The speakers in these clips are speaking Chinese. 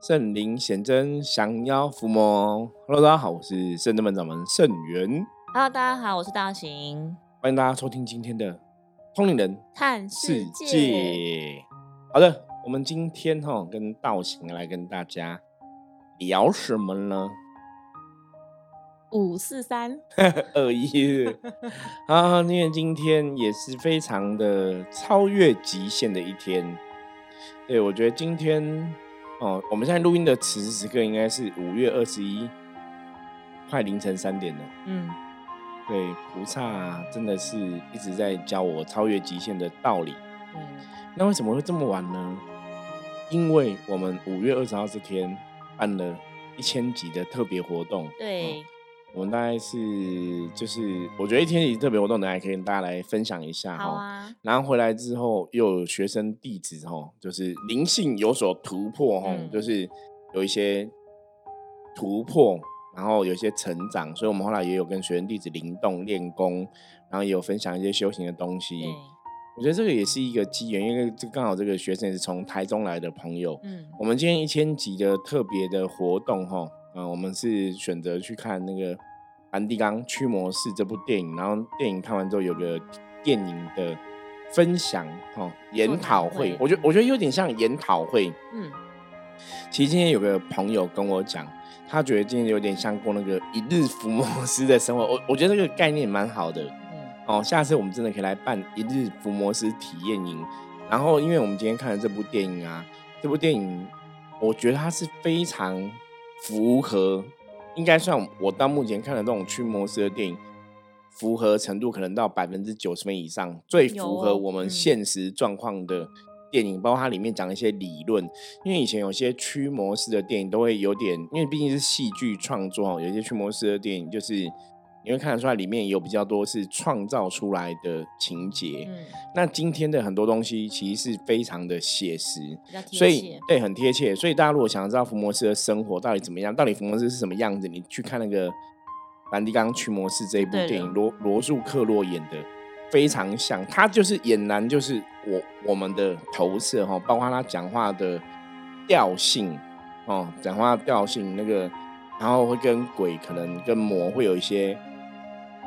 圣灵显真，降妖伏魔。Hello，大家好，我是圣真门掌门圣元。Hello，大家好，我是大行，欢迎大家收听今天的通灵人看世。界。好的，我们今天哈、跟道行来跟大家聊什么呢？五四三，二一啊，因为今天也是非常的超越极限的一天。对，我觉得今天哦，我们现在录音的此时此刻应该是五月二十一，快凌晨三点了。嗯，对，菩萨真的是一直在教我超越极限的道理。嗯，那为什么会这么晚呢？因为我们五月二十号这天办了一千集的特别活动。对，我们大概是就是，我觉得一天一特别活动，等下可以跟大家来分享一下哈。啊，然后回来之后，又有学生弟子哈，就是灵性有所突破哈，嗯就是有一些突破，然后有一些成长，所以我们后来也有跟学生弟子灵动练功，然后也有分享一些修行的东西。对，我觉得这个也是一个机缘，因为这刚好这个学生也是从台中来的朋友，嗯，我们今天一千集的特别的活动哈，嗯、我们是选择去看那个《梵蒂冈驱魔士》这部电影，然后电影看完之后有个电影的分享哦研讨会会，我觉得我觉得有点像研讨会。嗯，其实今天有个朋友跟我讲，他觉得今天有点像过那个一日伏魔师的生活，我我觉得这个概念蛮好的。嗯，哦，下次我们真的可以来办一日伏魔师体验营。然后，因为我们今天看了这部电影啊，这部电影我觉得它是非常符合，应该算我到目前看的这种驱魔师的电影，符合程度可能到百分之九十分以上，最符合我们嗯现实状况的电影，包括它里面讲一些理论。因为以前有些驱魔师的电影都会有点，因为毕竟是戏剧创作哦，有些驱魔师的电影就是你会看得出来里面有比较多是创造出来的情节。嗯，那今天的很多东西其实是非常的写实，所以，对很贴切。所以大家如果想要知道伏魔师的生活到底怎么样，到底伏魔师是什么样子，你去看那个《梵蒂冈驱魔师》这一部电影，罗罗素克洛演的非常像，他就是俨然就是我我们的投射哈，包括他讲话的调性哦，讲话的调性那个，然后会跟鬼可能跟魔会有一些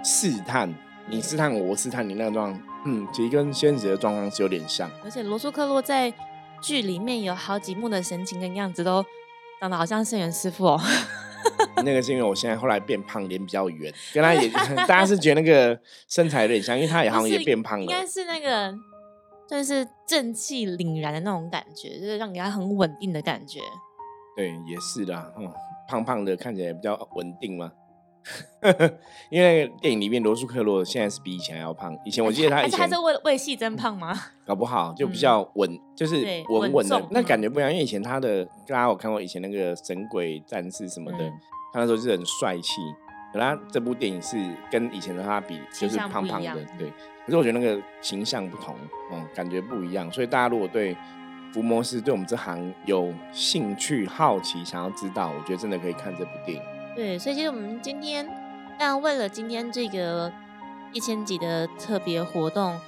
试探，你试探我，我试探你那个状况，嗯，其实跟现实的状况是有点像。而且罗素克洛在剧里面有好几幕的神情跟样子都长得好像圣元师傅哦，那个是因为我现在后来变胖，脸比较圆，跟他也 大家是觉得那个身材有点像，因为他也好像也变胖了应。该是那个。算是正气凛然的那种感觉，就是让人家很稳定的感觉。对，也是啦，嗯，胖胖的看起来比较稳定嘛。因为那个电影里面罗素克洛现在是比以前还要胖，以前我记得他以前而且他是为为戏增胖吗？搞不好就比较稳，就是对稳稳的，那嗯感觉不一样。因为以前他的大家有看过以前那个神鬼战士什么的，嗯他那时候是很帅气。可他这部电影是跟以前的他比，就是胖胖的对。可是我觉得那个形象不同，嗯，感觉不一样。所以大家如果对伏魔师对我们这行有兴趣、好奇，想要知道，我觉得真的可以看这部电影。对，所以其实我们今天，但为了今天这个一千集的特别活动，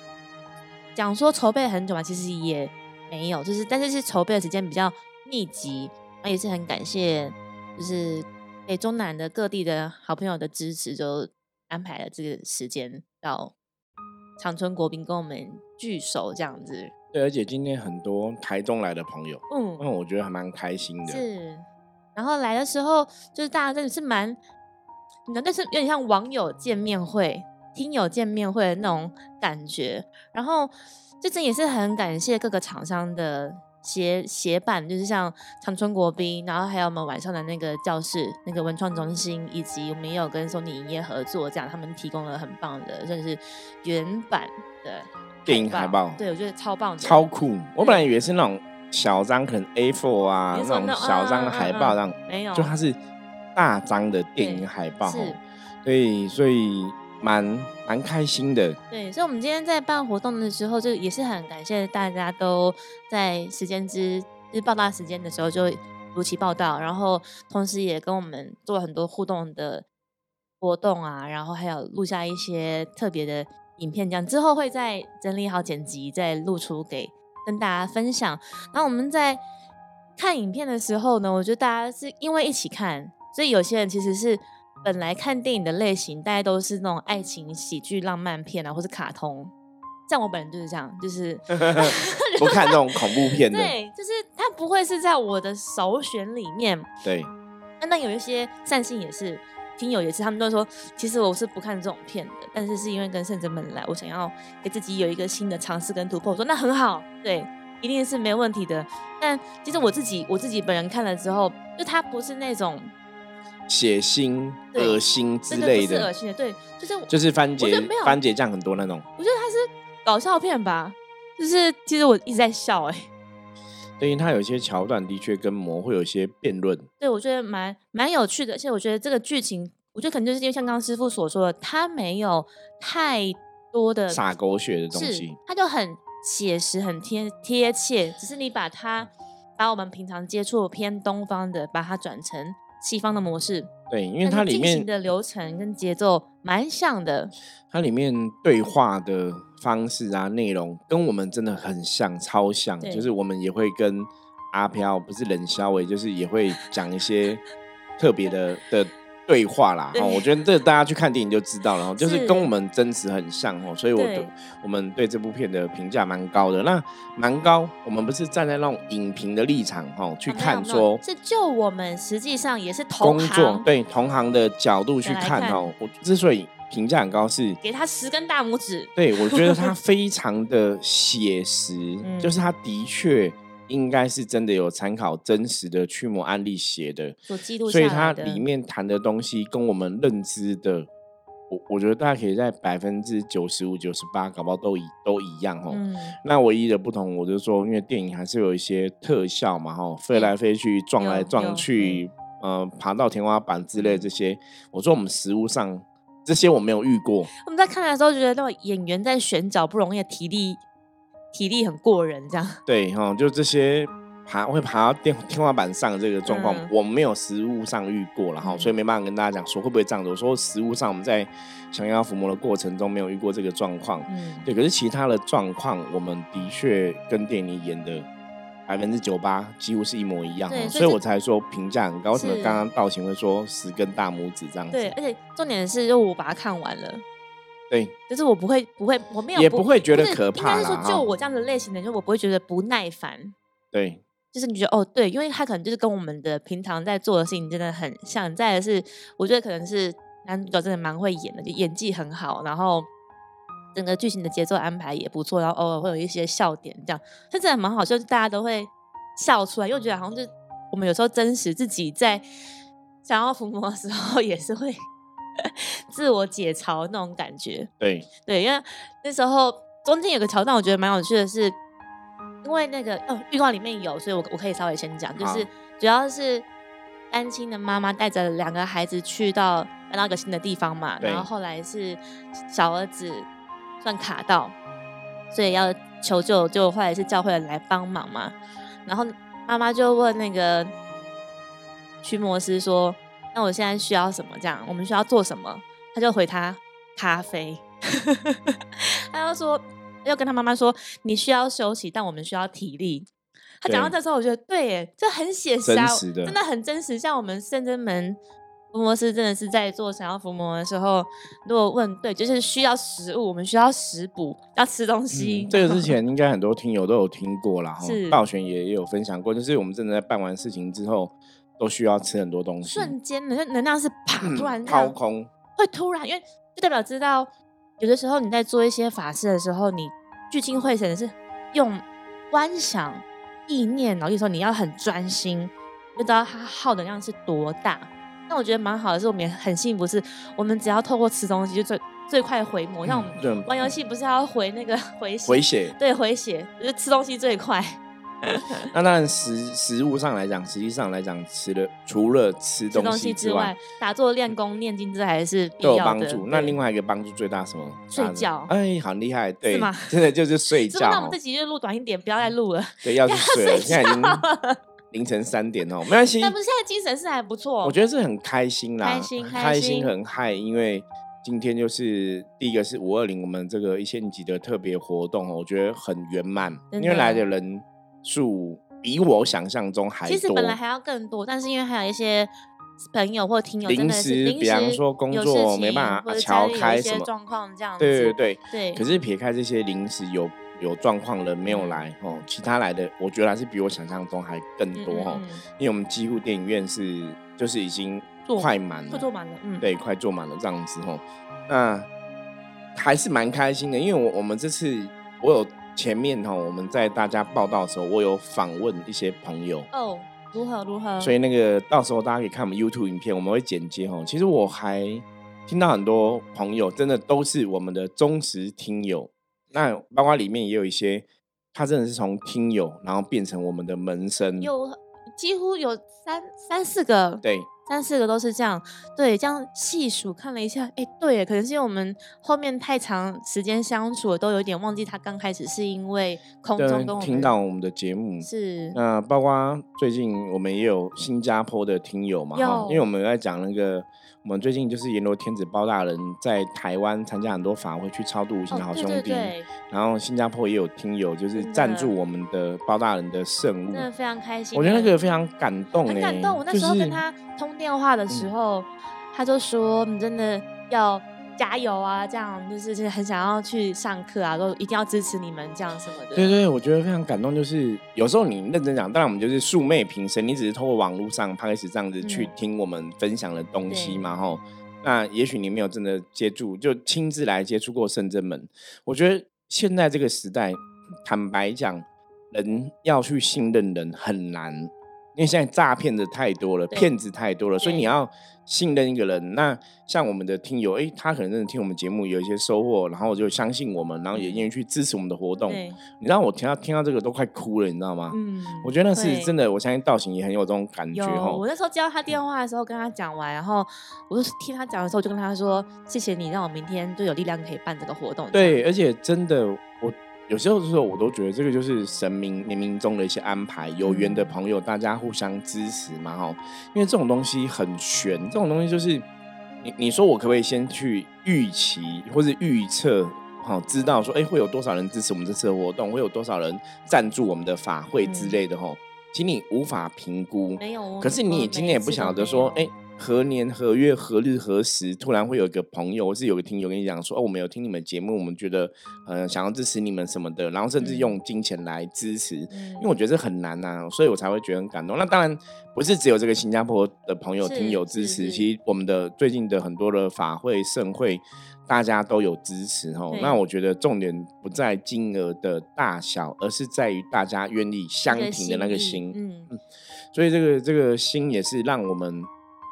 讲说筹备很久嘛，其实也没有，就是但是是筹备的时间比较密集，那也是很感谢，就是北中南的各地的好朋友的支持，就安排了这个时间到长春国宾跟我们聚首这样子，对，而且今天很多台中来的朋友，嗯，嗯，我觉得还蛮开心的。是，然后来的时候，就是大家真的是蛮，你知道，但是有点像网友见面会、听友见面会的那种感觉。然后，这真也是很感谢各个厂商的协协办，就是像长春国宾，然后还有我们晚上的那个教室、那个文创中心，以及我们也有跟索尼影业合作，这样他们提供了很棒的，就是原版的电影海报对我觉得超棒的，超酷！我本来以为是那种小张，可能 A4 啊没错那种小张的海报，嗯嗯嗯没有，就它是大张的电影海报，是。对，所以蛮蛮开心的。对，所以，我们今天在办活动的时候，就也是很感谢大家都在时间之就是报道时间的时候就如期报道，然后同时也跟我们做了很多互动的活动啊，然后还有录下一些特别的影片，这样之后会再整理好剪辑，再露出给跟大家分享。那我们在看影片的时候呢，我觉得大家是因为一起看，所以有些人其实是本来看电影的类型，大家都是那种爱情喜剧、浪漫片啊，或是卡通。像我本人就是这样，就是 不看那种恐怖片的。对，就是它不会是在我的首选里面。对。那那有一些善性也是，听友也是，他们都说，其实我是不看这种片的，但是是因为跟圣者们来，我想要给自己有一个新的尝试跟突破。我说那很好，对，一定是没问题的。但其实我自己我自己本人看了之后，就它不是那种血腥、恶心之类的，恶心的，对，就是就是番茄番茄酱很多那种。我觉得它是搞笑片吧，就是其实我一直在笑哎。因为它有一些桥段的确跟魔会有一些辩论，对我觉得蛮蛮有趣的，而且我觉得这个剧情，我觉得可能就是因为像刚刚师傅所说的，它没有太多的撒狗血的东西，它就很写实、很贴贴切，只是你把它把我们平常接触偏东方的，把它转成西方的模式。对，因为它里面的流程跟节奏蛮像的。它里面对话的方式啊，内容跟我们真的很像，超像。就是我们也会跟阿飘，不是冷肖伟，就是也会讲一些 特别的的。对话啦，哦，我觉得这大家去看电影就知道了，就是跟我们真实很像哦，所以我对我们对这部片的评价蛮高的。那蛮高，我们不是站在那种影评的立场哦去看，说是就我们实际上也是同行，对同行的角度去看哦。我之所以评价很高，是给他十根大拇指。对，我觉得他非常的写实，就是他的确。应该是真的有参考真实的驱魔案例写的，所记录所以它里面谈的东西跟我们认知的，我我觉得大家可以在百分之九十五、九十八，搞不好都一都一样哦。那唯一的不同，我就说，因为电影还是有一些特效嘛，哈，飞来飞去、撞来撞去，呃，爬到天花板之类这些，我说我们实物上这些我没有遇过。我们在看的时候觉得，那种演员在选角不容易，体力。体力很过人，这样对哈，就这些爬会爬到天天花板上的这个状况，我没有实物上遇过了哈，所以没办法跟大家讲说会不会这样子。我说实物上我们在想要伏魔的过程中没有遇过这个状况，嗯，对。可是其他的状况，我们的确跟电影演的百分之九八几乎是一模一样，所以我才说评价很高。为什么刚刚道行会说十根大拇指这样子？对，而且重点是，就我把它看完了。对，就是我不会，不会，我没有，也不会觉得可怕。应该是说，就我这样的类型的，就我不会觉得不耐烦。对，就是你觉得哦，对，因为他可能就是跟我们的平常在做的事情真的很像。再的是，我觉得可能是男主角真的蛮会演的，就演技很好，然后整个剧情的节奏安排也不错，然后偶尔会有一些笑点，这样，他真的蛮好，就是大家都会笑出来，因为觉得好像就我们有时候真实自己在想要伏魔的时候 也是会。自我解嘲那种感觉，对对，因为那时候中间有个桥段，我觉得蛮有趣的，是因为那个哦预告里面有，所以我我可以稍微先讲，就是主要是单亲的妈妈带着两个孩子去到搬到一个新的地方嘛，然后后来是小儿子算卡到，所以要求救，就后来是教会来帮忙嘛，然后妈妈就问那个驱魔师说。那我现在需要什么？这样我们需要做什么？他就回他咖啡，他就说要跟他妈妈说你需要休息，但我们需要体力。他讲到这时候，我觉得对，耶这很写实，真的很真实。像我们圣真门伏魔师真的是在做想要伏魔的时候，如果问对，就是需要食物，我们需要食补，要吃东西。这个之 前应该很多听友都有听过啦，是道玄也也有分享过，就是我们真的在办完事情之后。都需要吃很多东西，瞬间能能量是啪突然掏空，会突然，因为就代表知道有的时候你在做一些法事的时候，你聚精会神的是用观想意念，然后有时候你要很专心，就知道它耗能量是多大。但我觉得蛮好的是，我们也很幸福，是我们只要透过吃东西就最最快回魔。像我们玩游戏不是要回那个回血回血，对回血，就是吃东西最快。那当然，食食物上来讲，实际上来讲，吃了除了吃东西之外，打坐、练功、念经，这还是都有帮助。那另外一个帮助最大什么？睡觉。哎，好厉害，对，真的就是睡 觉。那我们这集就录短一点，不要再录了。对，要去睡了。现在已经凌晨三点哦，没关系。但不是现在精神是还不错，我觉得是很开心啦，开心开心很嗨，因为今天就是第一个是五二零，我们这个一线级的特别活动哦，我觉得很圆满，因为来的人数。比我想象中还多。其实本来还要更多，但是因为还有一些朋友或听友真临时，比方说工作没办法或者家调里有一些开什么，状况这样子。对对对。对可是撇开这些临时有有状况的没有来哦，其他来的我觉得还是比我想象中还更嗯多哦，嗯嗯因为我们几乎电影院是就是已经坐快满了，快坐满了，嗯，对，快坐满了这样子哦。那还是蛮开心的，因为我我们这次我有前面哈，我们在大家报道的时候，我有访问一些朋友，哦，如何如何？所以那个到时候大家可以看我们 YouTube 影片，我们会剪接哦。其实我还听到很多朋友真的都是我们的忠实听友，那包括里面也有一些，他真的是从听友然后变成我们的门生，有几乎有三三四个，对三四个都是这样。对，这样细数看了一下，哎，对，可能是因为我们后面太长时间相处了，都有点忘记他刚开始是因为空中听到我们的节目。是。那包括最近我们也有新加坡的听友嘛，因为我们在讲那个，我们最近就是阎罗天子包大人在台湾参加很多法会去超度无形的好哦，兄弟，对对对，然后新加坡也有听友就是赞助我们的包大人的圣物真，的非常开心。我觉得那个非常感动、欸，很感动。我那时候跟他通电话的时候，他就说：“你真的要加油啊！这样就是就是很想要去上课啊，都一定要支持你们这样什么的。”对对，我觉得非常感动。就是有时候你认真讲，当然我们就是素昧平生，你只是透过网络上开始这样子去嗯听我们分享的东西嘛，吼。那也许你没有真的接触，就亲自来接触过圣真门。我觉得现在这个时代，坦白讲，人要去信任人很难，因为现在诈骗的太多了，骗子太多了，所以你要信任一个人。那像我们的听友，诶，他可能真的听我们节目有一些收获，然后就相信我们，然后也愿意去支持我们的活动。你知道我听到听到这个都快哭了，你知道吗？嗯，我觉得那是真的，我相信道行也很有这种感觉有，哈我。那时候接到他电话的时候，跟他讲完，然后我就听他讲的时候，我就跟他说：“谢谢你，让我明天就有力量可以办这个活动。”对，而且真的，我有时候的时候，我都觉得这个就是神明冥冥中的一些安排，有缘的嗯朋友，大家互相支持嘛哈。因为这种东西很玄，这种东西就是你你说我可不可以先去预期或者预测？好，知道说，哎、会有多少人支持我们这次的活动？会有多少人赞助我们的法会之嗯类的哈？其实你无法评估，没有，可是你今天也不晓得说，哎、何年何月何日何时，突然会有一个朋友或是有个听友跟你讲说，哦，我们有听你们节目，我们觉得呃想要支持你们什么的，然后甚至嗯用金钱来支持，嗯因为我觉得这很难呐、所以我才会觉得很感动。那当然不是只有这个新加坡的朋友听友支持，其实我们的最近的很多的法会盛会。大家都有支持哈，对那我觉得重点不在金额的大小，而是在于大家愿意相挺的那个心心。嗯，所以这个这个心也是让我们，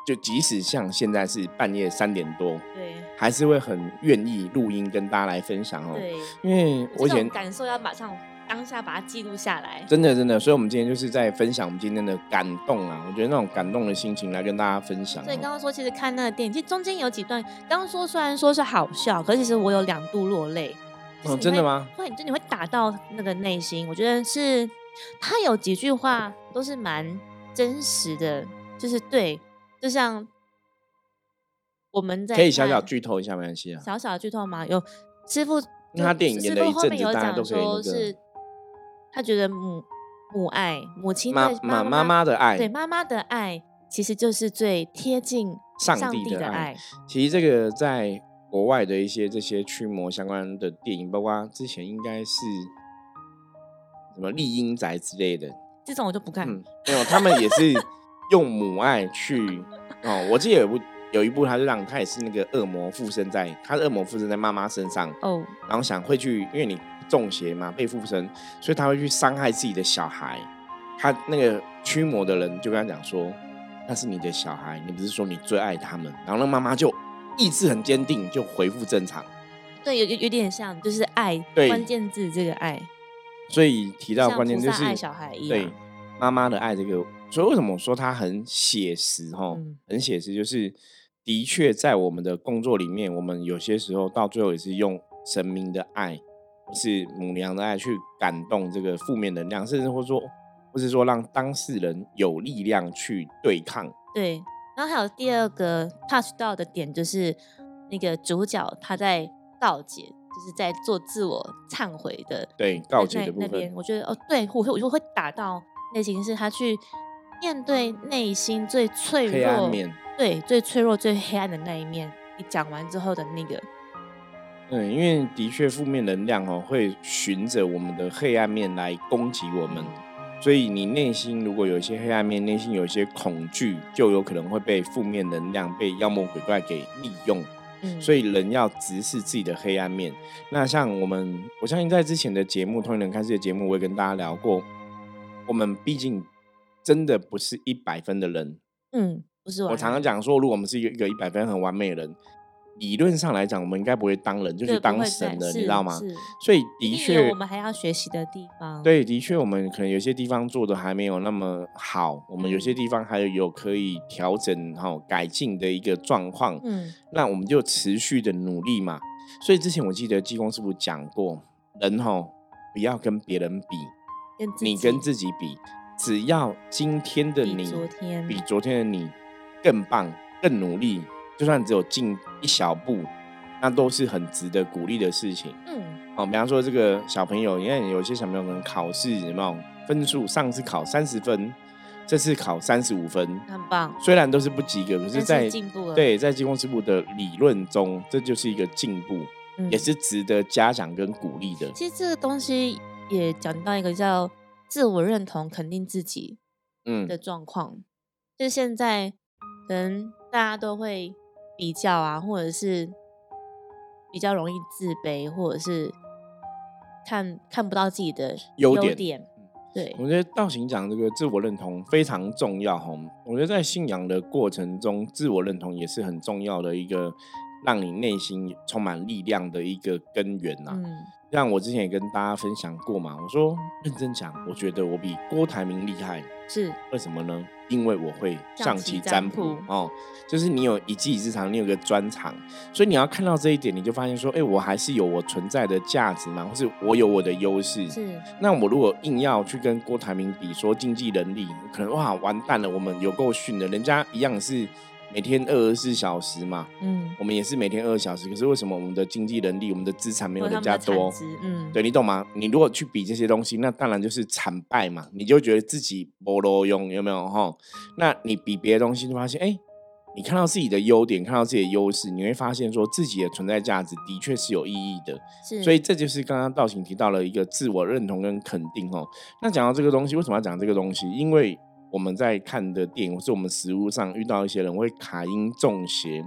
就即使像现在是半夜三点多，对还是会很愿意录音跟大家来分享哦。对，因为我以前感受要马上当下把它记录下来。真的真的，所以我们今天就是在分享我们今天的感动啊，我觉得那种感动的心情来跟大家分享哦。所以刚刚说，其实看那个电影，其实中间有几段，刚刚说虽然说是好笑，可是其实我有两度落泪。就是哦，真的吗？会，就你会打到那个内心。我觉得是他有几句话都是蛮真实的，就是对，就像我们在可以小小剧透一下，没关系啊。小小的剧透嘛？有师傅，因为他电影演了一阵子大家讲都可以那个说是，他觉得母母爱母亲妈对妈妈妈的爱，对妈妈的爱，其实就是最贴近上上帝的爱帝的爱。其实这个在国外的一些这些驱魔相关的电影，包括之前应该是什么丽英宅之类的，这种我就不看。嗯，没有，他们也是 用母爱去哦。我记得有一部有一部，他就让他也是那个恶魔附身在，他的恶魔附身在妈妈身上，哦，然后想会去，因为你中邪嘛，被附身，所以他会去伤害自己的小孩。他那个驱魔的人就跟他讲说，那是你的小孩，你不是说你最爱他们。然后那妈妈就意志很坚定，就恢复正常。对，有有有点像，就是爱，对关键字这个爱，所以提到像关键就是爱小孩一对样。妈妈的爱这个，所以为什么我说它很写实哈？嗯很写实，就是的确在我们的工作里面，我们有些时候到最后也是用神明的爱，或是母娘的爱去感动这个负面能量，甚至或说，或是说让当事人有力量去对抗。对，然后还有第二个 touch 到的点就是那个主角他在告解，就是在做自我忏悔的对告解的部那那边分，，我觉得哦，对我会我就会打到类型是他去面对内心最脆弱、面，对最脆弱、最黑暗的那一面。你讲完之后的那个，嗯，因为的确负面能量哦会循着我们的黑暗面来攻击我们，所以你内心如果有一些黑暗面，内心有一些恐惧，就有可能会被负面能量、被妖魔鬼怪给利用。嗯，所以人要直视自己的黑暗面。那像我们，我相信在之前的节目《通灵人看世界》节目，我也跟大家聊过，我们毕竟真的不是一百分的人。嗯，不是完我常常讲说，如果我们是一个一个一百分很完美的人，理论上来讲，我们应该不会当人，就是当神了，你知道吗？是所以的确我，们还要学习的地方。，对，的确，我们可能有些地方做的还没有那么好，我们有嗯些地方还有有可以调整、哈、改进的一个状况。嗯，那我们就持续的努力嘛。所以之前我记得济公师傅讲过，人哈不要跟别人比，跟你跟自己比，只要今天的比你昨天。比昨天的你更棒、更努力，就算只有进一小步，那都是很值得鼓励的事情。嗯，哦，比方说这个小朋友，你看有些小朋友可能考试有没有分数，上次考三十分，这次考三十五分，很棒，虽然都是不及格，可是在进步了，，对在济公师傅的理论中，这就是一个进步，嗯。也是值得嘉奖跟鼓励的。其实这个东西也讲到一个叫自我认同、肯定自己嗯的状况，就是现在可能大家都会比较啊，或者是比较容易自卑，或者是看看不到自己的优点点，对，我觉得道行讲这个自我认同非常重要哈。我觉得在信仰的过程中，自我认同也是很重要的一个，让你内心充满力量的一个根源呐、嗯，像我之前也跟大家分享过嘛，我说认真讲，我觉得我比郭台铭厉害，是。为什么呢？因为我会象棋占卜哦，就是你有一技之长，你有个专长，所以你要看到这一点，你就发现说，哎、我还是有我存在的价值嘛，或是我有我的优势。是，那我如果硬要去跟郭台铭比说经济能力，可能哇完蛋了，我们有够逊的，人家一样是每天二十四小时嘛，嗯，我们也是每天二十小时，可是为什么我们的经济能力、我们的资产没有人家多？嗯，对你懂吗？你如果去比这些东西，那当然就是惨败嘛，你就觉得自己没路用，有没有哈？那你比别的东西，就发现哎。你看到自己的优点，看到自己的优势，你会发现说自己的存在价值的确是有意义的。是，所以这就是刚刚道行提到了一个自我认同跟肯定哦。那讲到这个东西，为什么要讲这个东西？因为我们在看的电影，或是我们食物上遇到一些人会卡音中邪，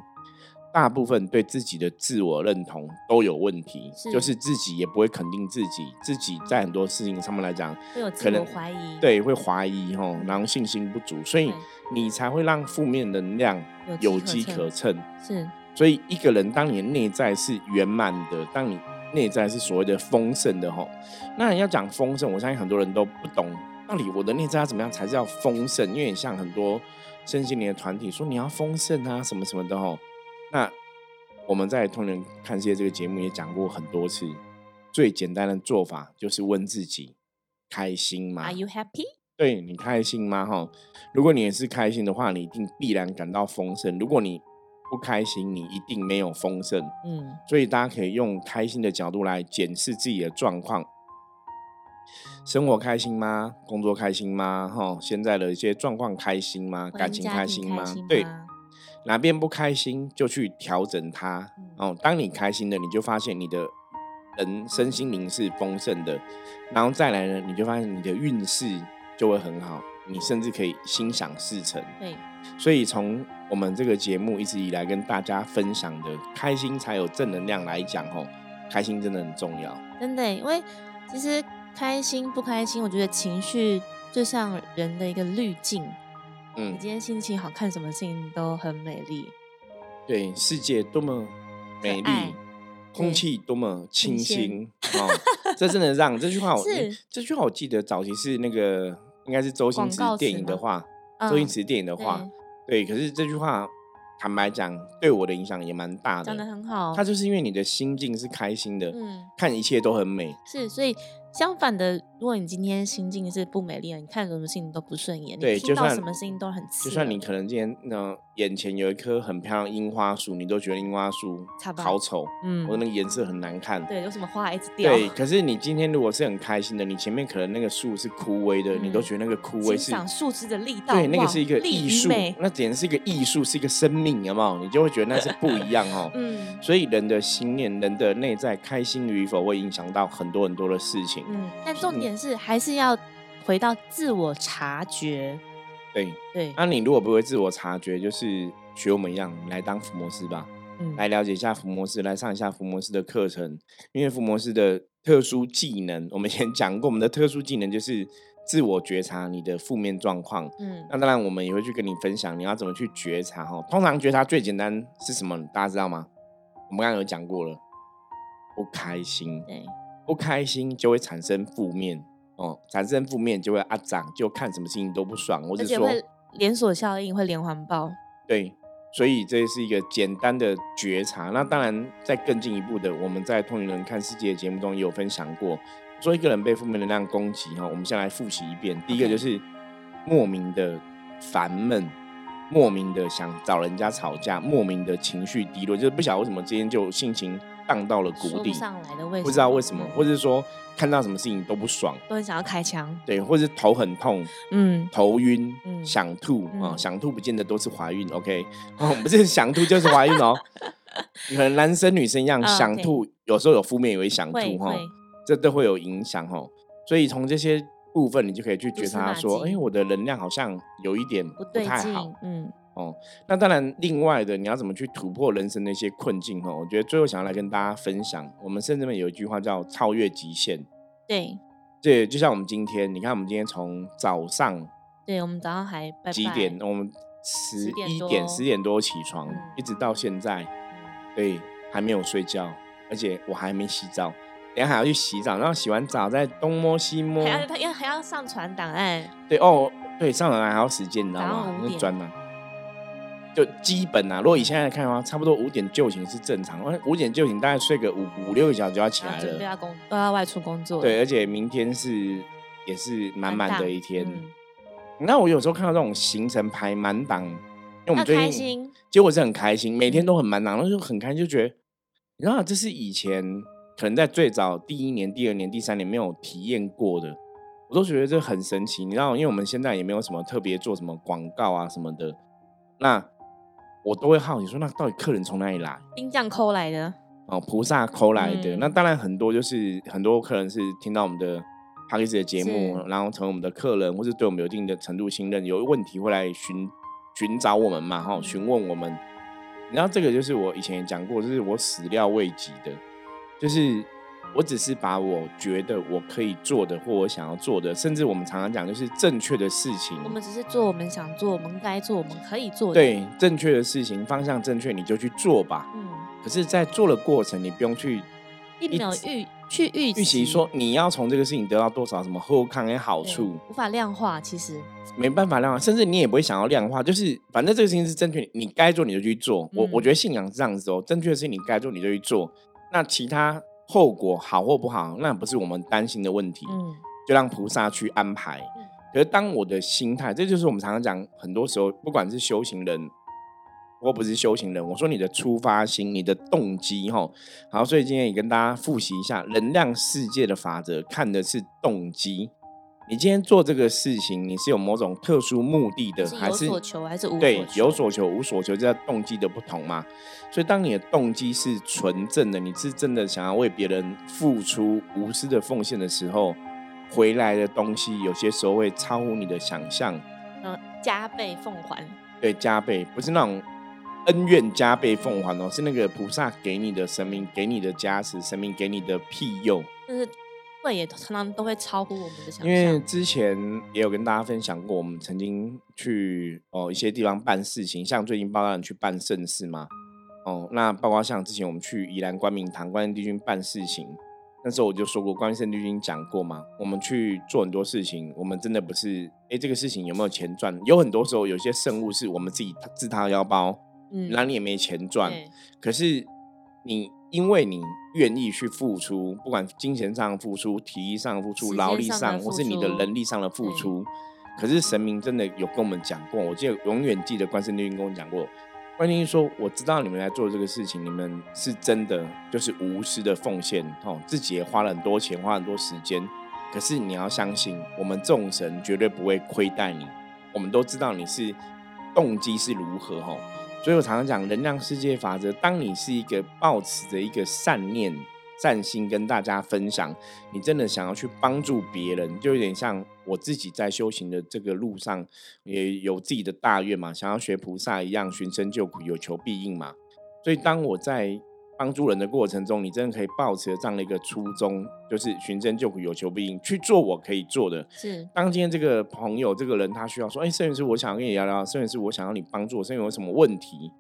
大部分对自己的自我认同都有问题，是就是自己也不会肯定自己，自己在很多事情上面来讲，可能我怀疑，对会怀疑吼，然后信心不足，所以你才会让负面能量有有机机可可乘。是，所以一个人，当你的内在是圆满的，当你内在是所谓的丰盛的吼，那你要讲丰盛，我相信很多人都不懂，到底我的内在要怎么样才叫丰盛？因为你像很多身心灵的团体说你要丰盛啊，什么什么的吼。那我们在《通人看世界》这个节目也讲过很多次，最简单的做法就是问自己：开心吗 Are you happy？对你开心吗？哈，如果你也是开心的话，你一定必然感到丰盛；如果你不开心，你一定没有丰盛。嗯，所以大家可以用开心的角度来检视自己的状况。生活开心吗？工作开心吗？哈，现在的一些状况开心吗？感情开心吗？对，哪边不开心就去调整它。嗯哦，当你开心的，你就发现你的人身心灵是丰盛的，然后再来呢，你就发现你的运势就会很好，你甚至可以心想事成。对，所以从我们这个节目一直以来跟大家分享的“开心才有正能量”来讲，吼，开心真的很重要。真的，因为其实开心不开心，我觉得情绪就像人的一个滤镜。你嗯，今天心情好，看什么事情都很美丽。对，世界多么美丽，空气多么清新这真的让这句话我，这句话我记得早期是那个应该是周星驰电影的话，嗯周星驰电影的话，对，可是这句话坦白讲，对我的影响也蛮大的讲的的。很好。它就是因为你的心境是开心的，嗯，看一切都很美。是，所以相反的，如果你今天心境是不美丽的，你看什么事情都不顺眼，对你听到什么事情都很刺耳。就算你可能今天那眼前有一棵很漂亮樱花树，你都觉得樱花树好丑，嗯或者那个颜色很难看。对，有什么花一直掉，对，可是你今天如果是很开心的，你前面可能那个树是枯萎的，你都嗯觉得那个枯萎是赏树枝的力道，对，那个是一个艺术，那简直是一个艺术，是一个生命，有没有？你就会觉得那是不一样哦。嗯所以人的心念、人的内在开心与否，会影响到很多很多的事情。嗯，但重点是还是要回到自我察觉，对，对，那、你如果不会自我察觉，就是学我们一样来当伏魔师吧，嗯，来了解一下伏魔师，来上一下伏魔师的课程。因为伏魔师的特殊技能，我们以前讲过，我们的特殊技能就是自我觉察你的负面状况。嗯那当然，我们也会去跟你分享你要怎么去觉察哈。通常觉察最简单是什么？大家知道吗？我们刚刚有讲过了，不开心，对，不开心就会产生负面哦，产生负面就会啊长，就看什么事情都不爽，或者说连锁效应，会连环爆，对，所以这是一个简单的觉察。那当然，在更进一步的，我们在《通灵人看世界》的节目中也有分享过，说一个人被负面能量攻击哈，我们先来复习一遍。第一个就是莫名的烦闷，莫名的想找人家吵架，莫名的情绪低落，就是不晓得为什么今天就心情荡到了谷底，不上来的为不知道为什么，嗯或者是说看到什么事情都不爽，都很想要开枪，对，或者是头很痛，嗯，头晕、嗯想吐啊、嗯想吐不见得都是怀孕，OK？哦，不是想吐就是怀孕哦。可能男生女生一样，啊想吐有时候有负面，也会想吐哈会，，这都会有影响哈。所以从这些部分，你就可以去觉察说，哎、我的能量好像有一点不太好，嗯哦。那当然，另外的你要怎么去突破人生的一些困境哦？我觉得最后想要来跟大家分享，我们甚至们有一句话叫超越极限。对对，就像我们今天，你看我们今天从早上对，我们早上还拜拜几点？我们十一点、十点多起床，嗯一直到现在，嗯对，还没有睡觉，而且我还没洗澡，等一下还要去洗澡，然后洗完澡再东摸西摸还。要还要上传档案，对哦，对，上传还要时间，你知道吗？那专栏。就基本啊，如果以现在来看的话，差不多五点就寝是正常。五点就寝，大概睡个五五六个小时就要起来了。要工都要外出工作，对，而且明天是也是满满的一天。嗯那我有时候看到这种行程排满档，因为我要们最近开心，结果是很开心，每天嗯都很满档，然后就很开心，就觉得，你知道这是以前可能在最早第一年、第二年、第三年没有体验过的，我都觉得这很神奇。你知道，因为我们现在也没有什么特别做什么广告啊什么的，那我都会好奇说，那到底客人从哪里来？冰匠抠来的，哦，菩萨抠来的。嗯那当然很多就是很多客人是听到我们的 p a c k a g e 的节目，然后成为我们的客人，或是对我们有一定的程度信任，有问题会来寻寻找我们嘛，哈，嗯询问我们。然后这个就是我以前也讲过，就是我始料未及的，就是我只是把我觉得我可以做的，或我想要做的，甚至我们常常讲就是正确的事情，我们只是做我们想做、我们该做、我们可以做的，，对正确的事情方向正确，你就去做吧。嗯，可是，在做的过程，你不用去一秒预去预预期说你要从这个事情得到多少什么后抗的好处，无法量化，其实，没办法量化，甚至你也不会想要量化。就是反正这个事情是正确，你该做你就去做。我我嗯觉得信仰是这样子哦，正确的事情你该做你就去做。那其他后果好或不好，那不是我们担心的问题，嗯，就让菩萨去安排。可是当我的心态，这就是我们常常讲，很多时候不管是修行人。或不是修行人，我说你的出发心、你的动机，哈，好，所以今天也跟大家复习一下能量世界的法则，看的是动机。你今天做这个事情，你是有某种特殊目的的，还是有所求还是无对所求有所求无所求，这叫动机的不同嘛。所以当你的动机是纯正的，你是真的想要为别人付出、无私的奉献的时候，回来的东西有些时候会超乎你的想象，呃加倍奉还，对，加倍不是那种恩怨加倍奉还哦，是那个菩萨给你的神明给你的加持，神明给你的庇佑。但是会也常常都会超乎我们的想因为，之前也有跟大家分享过，我们曾经去哦一些地方办事情，像最近包大人去办盛事嘛，哦，那包括像之前我们去宜兰关明堂关圣帝君办事情，那时候我就说过，关圣帝君讲过嘛，我们去做很多事情，我们真的不是哎这个事情有没有钱赚，有很多时候有些圣物是我们自己自掏腰包，嗯那你也没钱赚，可是你因为你愿意去付出，不管金钱上的付出、体力上的付出、时劳力上，或是你的出能力上的付出，可是神明真的有跟我们讲过，我记得永远记得关圣帝君跟我讲过，关帝君说我知道你们来做这个事情，你们是真的就是无私的奉献，哦，自己也花了很多钱，花很多时间，可是你要相信，我们众神绝对不会亏待你，我们都知道你是动机是如何，哈。所以我常常讲能量世界法则，当你是一个抱持着一个善念、善心跟大家分享，你真的想要去帮助别人，就有点像我自己在修行的这个路上，也有自己的大愿嘛，想要学菩萨一样寻声救苦，有求必应嘛。所以当我在帮助人的过程中，你真的可以抱持这样的一个初衷，就是寻真救苦，有求必应，去做我可以做的。是，当今天这个朋友这个人他需要说，哎，摄影师，我想要跟你聊聊，摄影师，我想要你帮助我，摄影有什么问题，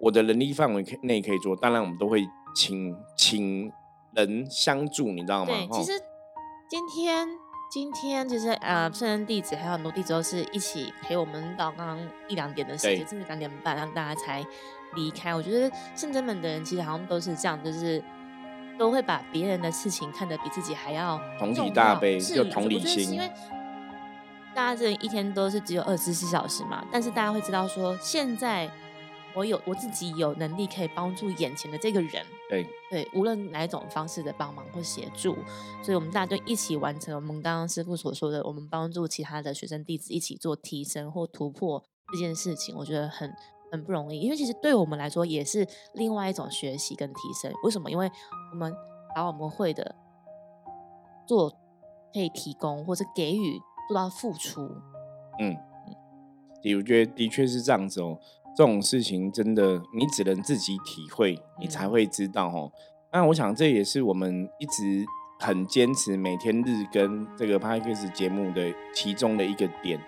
我的能力范围内可以做。当然，我们都会请请人相助，你知道吗？对，其实今天今天就是呃，圣人弟子还有很多弟子都是一起陪我们到刚刚一两点的时间，甚至两点半，让大家才。离开，我觉得圣真门的人其实好像都是这样，就是都会把别人的事情看得比自己还要同理大悲，就同理心。因为大家这一天都是只有二十四小时嘛，但是大家会知道说，现在我有我自己有能力可以帮助眼前的这个人，对对，无论哪一种方式的帮忙或协助，所以我们大家就一起完成我们刚刚师傅所说的，我们帮助其他的学生弟子一起做提升或突破这件事情，我觉得很。很不容易，因为其实对我们来说也是另外一种学习跟提升。为什么？因为我们把我们会的做，可以提供或者给予，做到付出。嗯嗯，我觉得的确是这样子哦。这种事情真的，你只能自己体会，你才会知道哦。那我想这也是我们一直很坚持每天日更这个 p a d c 节目的其中的一个点。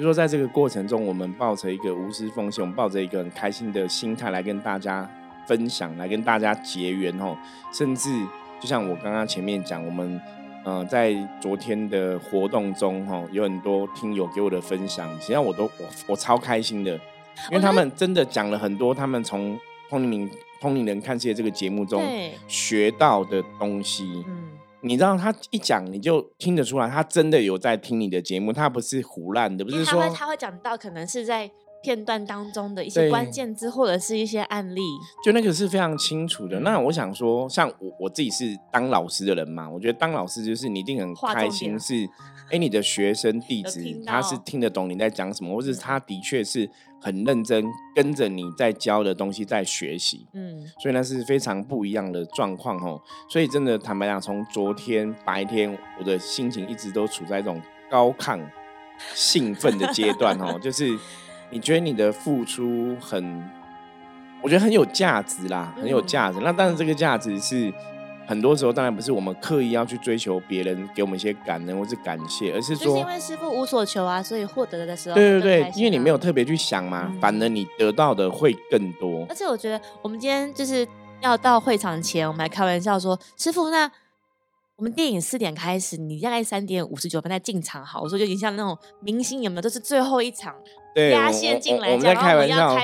就说在这个过程中，我们抱着一个无私奉献，我们抱着一个很开心的心态来跟大家分享，来跟大家结缘哦。甚至就像我刚刚前面讲，我们呃在昨天的活动中哈，有很多听友给我的分享，实际上我都我我超开心的，因为他们真的讲了很多他们从通灵通灵人看世界这个节目中学到的东西。嗯。你知道他一讲，你就听得出来，他真的有在听你的节目，他不是胡乱的，不是说他会讲到可能是在片段当中的一些关键字或者是一些案例，就那个是非常清楚的。那我想说，像我我自己是当老师的人嘛，我觉得当老师就是你一定很开心，是哎你的学生 弟子他是听得懂你在讲什么，或者他的确是。很认真跟着你在教的东西在学习，嗯，所以那是非常不一样的状况哦。所以真的坦白讲，从昨天白天，我的心情一直都处在一种高亢、兴奋的阶段哦。就是你觉得你的付出很，我觉得很有价值啦，很有价值。那当然，这个价值是。很多时候，当然不是我们刻意要去追求别人给我们一些感恩或是感谢，而是说，因为师傅无所求啊，所以获得的时候，对对对，因为你没有特别去想嘛，反而你得到的会更多。而且我觉得，我们今天就是要到会场前，我们还开玩笑说，师傅那。我们电影四点开始，你大概三点五十九分再进场，好，我说就经像那种明星有没有？都是最后一场压线进来，我们在开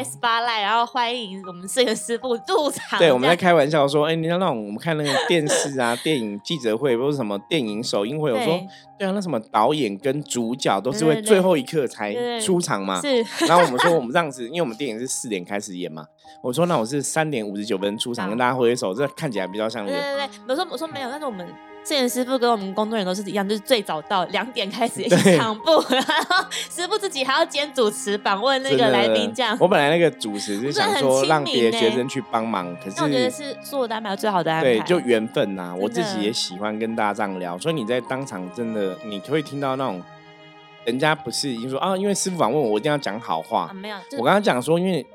spotlight，然后欢迎我们摄影师傅入场。对，我们在开玩笑说，哎，你像那种我们看那个电视啊、电影记者会，或者什么电影首映会，我说，对啊，那什么导演跟主角都是会最后一刻才出场嘛。是。然后我们说，我们这样子，因为我们电影是四点开始演嘛，我说那我是三点五十九分出场跟大家挥挥手，这看起来比较像。对对对，我说我说没有，但是我们。摄影师傅跟我们工作人员都是一样，就是最早到两点开始场布，然后师傅自己还要兼主持访问那个来宾这样。我本来那个主持是想说让别的学生去帮忙，可是我觉得是所有的安排最好的安排。对，就缘分呐，我自己也喜欢跟大家这样聊，所以你在当场真的你会听到那种人家不是已经说啊，因为师傅访问我，我一定要讲好话。没有，我刚刚讲说因为。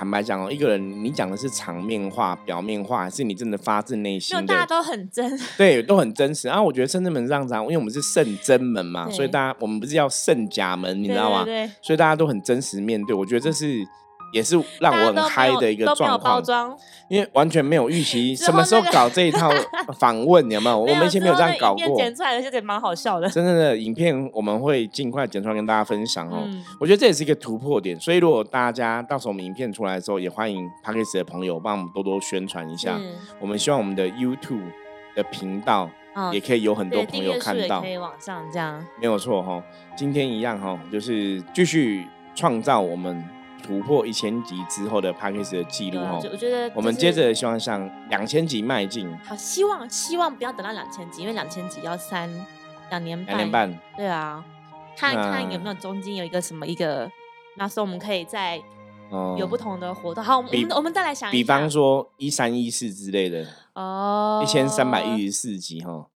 坦白讲哦，一个人你讲的是场面话、表面话，还是你真的发自内心的？大家都很真，对，都很真实。然后我觉得圣真门这样子啊，因为我们是圣真门嘛，所以大家我们不是要圣假门，你知道吗？所以大家都很真实面对。我觉得这是。也是让我很嗨的一个状况，因为完全没有预期 什么时候搞这一套 访问，有没有？我们以前没有这样搞过。剪出来的有点蛮好笑的。真正的影片我们会尽快剪出来跟大家分享哦。我觉得这也是一个突破点，所以如果大家到时候我们影片出来的时候，也欢迎 p a c k e s 的朋友帮我们多多宣传一下。我们希望我们的 YouTube 的频道嗯也可以有很多，朋友看到可，以往上这样。没有错哈。今天一样哈，就是继续创造我们突破一千集之后的 p a c k a g e 的记录哈。我觉得我们接着希望向两千集迈进，好，希望希望不要等到两千集，因为两千集要三两年半。两年半。对啊，看看有没有中间有一个什么一个，那时候我们可以再哦有不同的活动。好，我们我们我们再来想一比方说一三一四之类的，哦，一千三百一十四集哈，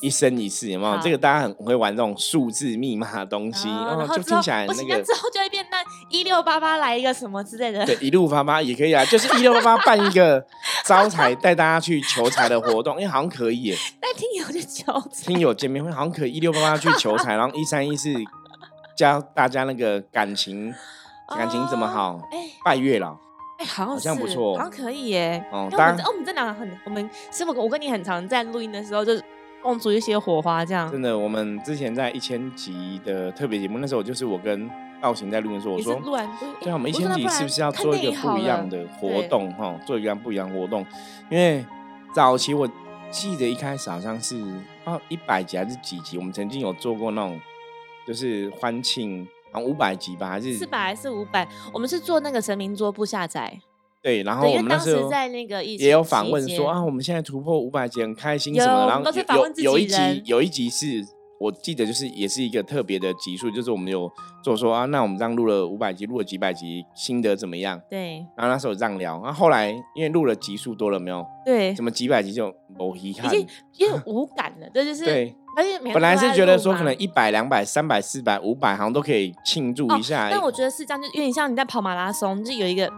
一生一世有没有？好这个大家很会玩这种数字密码的东西，哦哦然后就听起来，那那个之后就会变那一六八八来一个什么之类的。对一路八八也可以啊，就是一六八八办一个招财带大家去求财的活动，因为好像可以耶，但听友就交听友见面会好像可以一六八八去求财，然后一三一四教大家那个感情感情怎么好，哎拜月老。哎，好像好像不是错好像可以耶。哦当然因为我们这哦，我们这两个很，我们师傅我跟你很常在录音的时候就是蹦出一些火花，这样真的，我们之前在一千集的特别节目，那时候就是我跟道行在录音说，我说，录完对啊，我们一千集是不是要做一个不一样的活动哈？做一个不一样的活动，因为早期我记得一开始好像是啊一百集还是几集，我们曾经有做过那种就是欢庆，好像五百集吧，还是四百还是五百？我们是做那个神明桌布下载，对，然后，我因为当们那时候在那个也有访问说啊，我们现在突破五百集很开心什么然后有有有一集有一集是我记得就是也是一个特别的集数，就是我们有做说啊，那我们这样录了五百集，录了几百集，心得怎么样？对然后那时候有这样聊，然后后来因为录了集数多了没有，对，怎么几百集就某遗憾。已经有 点无感了，这就是对，而且本来是觉得说可能一百、两百、三百、四百、五百好像都可以庆祝一下，哦但我觉得是这样，就有点像你在跑马拉松，就有一个，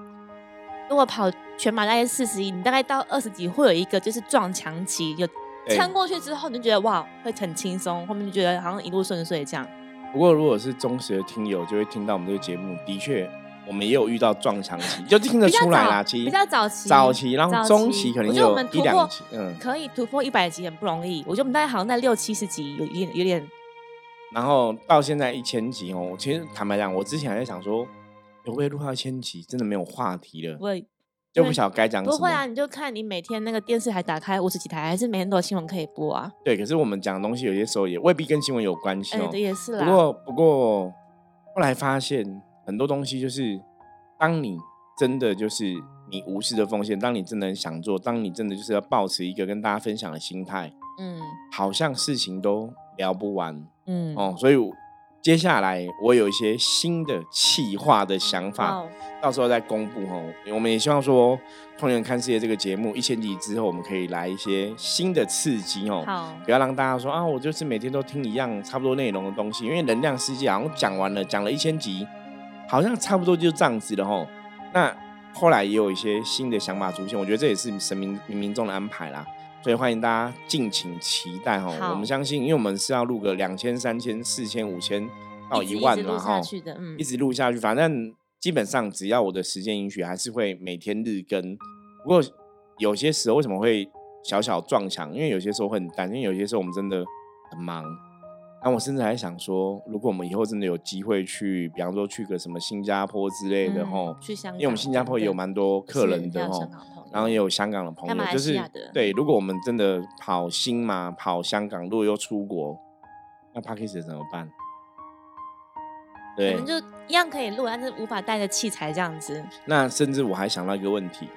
如果跑全马大概四十一，你大概到二十几会有一个就是撞墙期，有撑过去之后，你就觉得哇会很轻松，后面就觉得好像一路顺遂这样。不过如果是忠实的听友，就会听到我们这个节目，的确我们也有遇到撞墙期，就听得出来啦。其实比较早期，早期，然后中期期可能我觉得我有们突破一两期，嗯，可以突破一百集很不容易，我觉得我们大概好像在六七十集，有有点有点然后到现在一千集哦，其实坦白讲，我之前还在想说，有不会录到一千集，真的没有话题了不，会。就不晓得该讲什不会啊，你就看你每天那个电视台打开五十几台，还是每天都有新闻可以播啊？对，可是我们讲的东西有些时候也未必跟新闻有关系哎、哦。对，也是啦。不过不过后来发现很多东西就是，当你真的就是你无私的奉献，当你真的很想做，当你真的就是要保持一个跟大家分享的心态，嗯好像事情都聊不完嗯哦。所以我接下来我有一些新的企划的想法，哦到时候再公布哦。我们也希望说，《通人看世界》这个节目一千集之后，我们可以来一些新的刺激哦。好，不要让大家说啊，我就是每天都听一样差不多内容的东西，因为能量世界好像讲完了，讲了一千集，好像差不多就这样子了吼。那后来也有一些新的想法出现，我觉得这也是神明冥冥中的安排啦，所以欢迎大家敬请期待哈。我们相信，因为我们是要录个两千、三千、四千、五千到一万嘛一直录下哈，去的，嗯一，直录下去，反正基本上只要我的时间允许，还是会每天日更。不过有些时候为什么会小小撞墙？因为有些时候会很担心，因为有些时候我们真的很忙。那我甚至还想说，如果我们以后真的有机会去，比方说去个什么新加坡之类的嗯吼，去香港，因为我们新加坡也有蛮多客人的吼是还有香，港朋友然后也有香港的朋友，就是对，如果我们真的跑新马、跑香港，如果又出国，那 p a c k a g e 怎么办？对，我们就一样可以录，但是无法带着器材这样子。那甚至我还想到一个问题，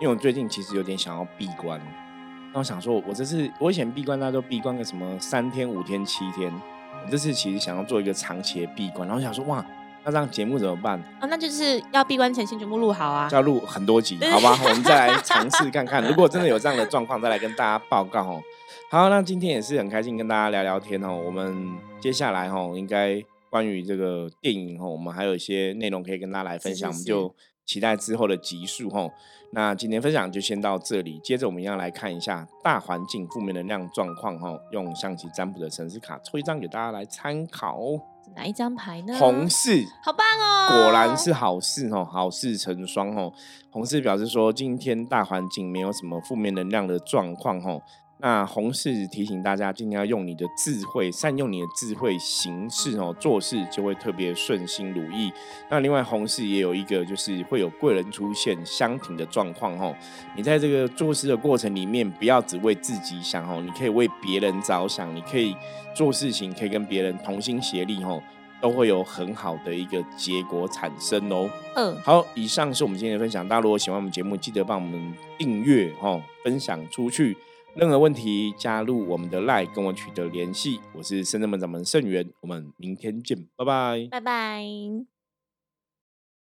因为我最近其实有点想要闭关，那我想说，我这次我以前闭关大家都闭关个什么三天、五天、七天，我这次其实想要做一个长期的闭关，然后想说哇，那这样节目怎么办？啊，那就是要闭关前先全部录好啊就。要录很多集，好吧？我们再来尝试看看，如果真的有这样的状况，再来跟大家报告哦。好，那今天也是很开心跟大家聊聊天哦。我们接下来哦，应该关于这个电影哦，我们还有一些内容可以跟大家来分享，是是我们就期待之后的集数哦。那今天分享就先到这里，接着我们一样来看一下大环境负面能量状况哈，用象棋占卜的神士卡抽一张给大家来参考哦。哪一张牌呢？红四，好棒哦！果然是好事哦，好事成双哦。红四表示说，今天大环境没有什么负面能量的状况哦，那红是提醒大家，今天要用你的智慧，善用你的智慧行事哦，做事就会特别顺心如意。那另外红是也有一个，就是会有贵人出现相挺的状况哦。你在这个做事的过程里面，不要只为自己想哦，你可以为别人着想，你可以做事情，可以跟别人同心协力哦。都会有很好的一个结果产生哦。嗯，好，以上是我们今天的分享。大家如果喜欢我们节目，记得帮我们订阅哦，分享出去。任何问题，加入我们的 LINE 跟我取得联系。我是深圳门掌门盛元，我们明天见，拜拜，拜拜。